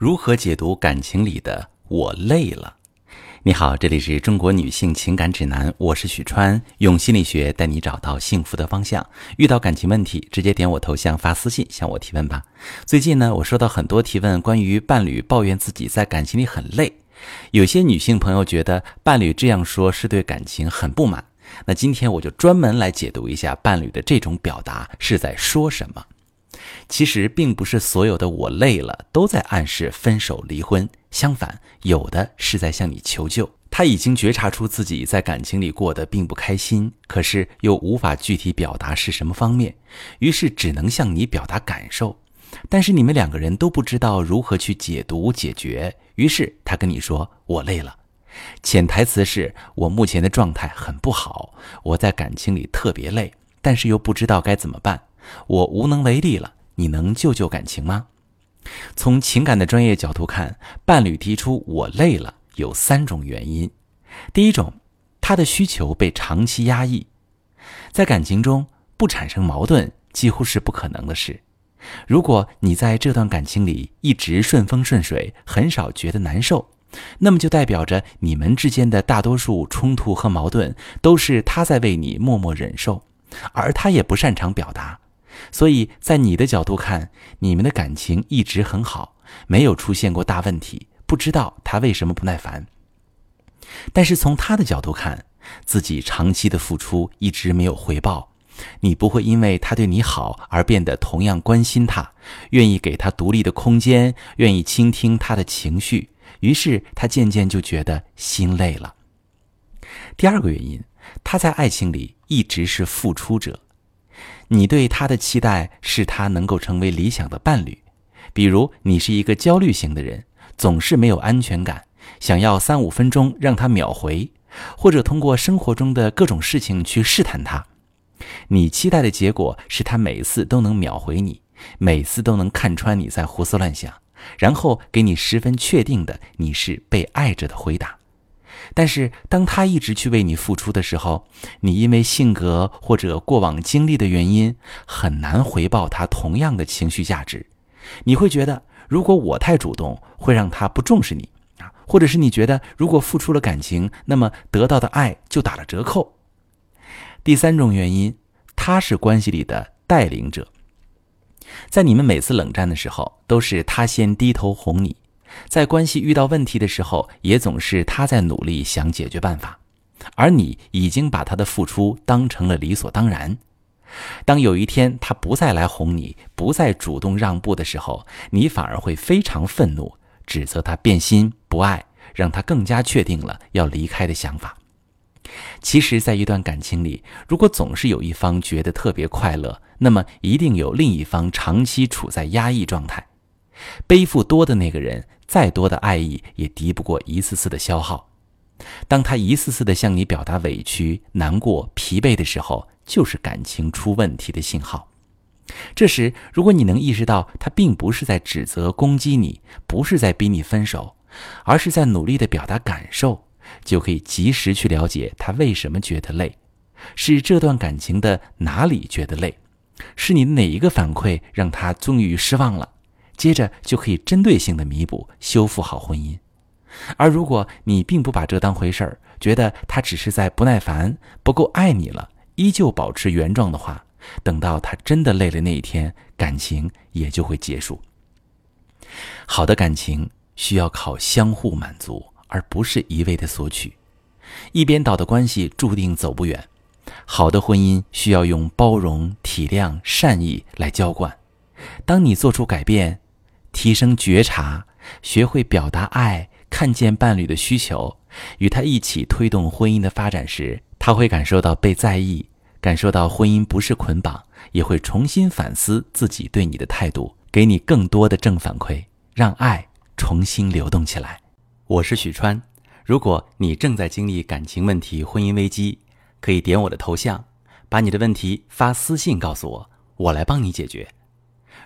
如何解读感情里的“我累了”？你好，这里是中国女性情感指南，我是许川，用心理学带你找到幸福的方向。遇到感情问题，直接点我头像发私信向我提问吧。最近呢，我收到很多提问，关于伴侣抱怨自己在感情里很累，有些女性朋友觉得伴侣这样说是对感情很不满。那今天我就专门来解读一下伴侣的这种表达是在说什么。其实并不是所有的我累了都在暗示分手离婚，相反，有的是在向你求救。他已经觉察出自己在感情里过得并不开心，可是又无法具体表达是什么方面，于是只能向你表达感受。但是你们两个人都不知道如何去解读解决，于是他跟你说：“我累了。”潜台词是我目前的状态很不好，我在感情里特别累，但是又不知道该怎么办。我无能为力了，你能救救感情吗？从情感的专业角度看，伴侣提出“我累了”有三种原因。第一种，他的需求被长期压抑，在感情中不产生矛盾几乎是不可能的事。如果你在这段感情里一直顺风顺水，很少觉得难受，那么就代表着你们之间的大多数冲突和矛盾都是他在为你默默忍受，而他也不擅长表达。所以在你的角度看，你们的感情一直很好，没有出现过大问题，不知道他为什么不耐烦。但是从他的角度看，自己长期的付出一直没有回报，你不会因为他对你好而变得同样关心他，愿意给他独立的空间，愿意倾听他的情绪，于是他渐渐就觉得心累了。第二个原因，他在爱情里一直是付出者。你对他的期待是他能够成为理想的伴侣，比如你是一个焦虑型的人，总是没有安全感，想要三五分钟让他秒回，或者通过生活中的各种事情去试探他。你期待的结果是他每次都能秒回你，每次都能看穿你在胡思乱想，然后给你十分确定的你是被爱着的回答。但是，当他一直去为你付出的时候，你因为性格或者过往经历的原因，很难回报他同样的情绪价值。你会觉得，如果我太主动，会让他不重视你啊，或者是你觉得，如果付出了感情，那么得到的爱就打了折扣。第三种原因，他是关系里的带领者，在你们每次冷战的时候，都是他先低头哄你。在关系遇到问题的时候，也总是他在努力想解决办法，而你已经把他的付出当成了理所当然。当有一天他不再来哄你，不再主动让步的时候，你反而会非常愤怒，指责他变心不爱，让他更加确定了要离开的想法。其实，在一段感情里，如果总是有一方觉得特别快乐，那么一定有另一方长期处在压抑状态。背负多的那个人，再多的爱意也敌不过一次次的消耗。当他一次次的向你表达委屈、难过、疲惫的时候，就是感情出问题的信号。这时，如果你能意识到他并不是在指责、攻击你，不是在逼你分手，而是在努力的表达感受，就可以及时去了解他为什么觉得累，是这段感情的哪里觉得累，是你哪一个反馈让他终于失望了。接着就可以针对性的弥补、修复好婚姻，而如果你并不把这当回事儿，觉得他只是在不耐烦、不够爱你了，依旧保持原状的话，等到他真的累了那一天，感情也就会结束。好的感情需要靠相互满足，而不是一味的索取。一边倒的关系注定走不远。好的婚姻需要用包容、体谅、善意来浇灌。当你做出改变。提升觉察，学会表达爱，看见伴侣的需求，与他一起推动婚姻的发展时，他会感受到被在意，感受到婚姻不是捆绑，也会重新反思自己对你的态度，给你更多的正反馈，让爱重新流动起来。我是许川，如果你正在经历感情问题、婚姻危机，可以点我的头像，把你的问题发私信告诉我，我来帮你解决。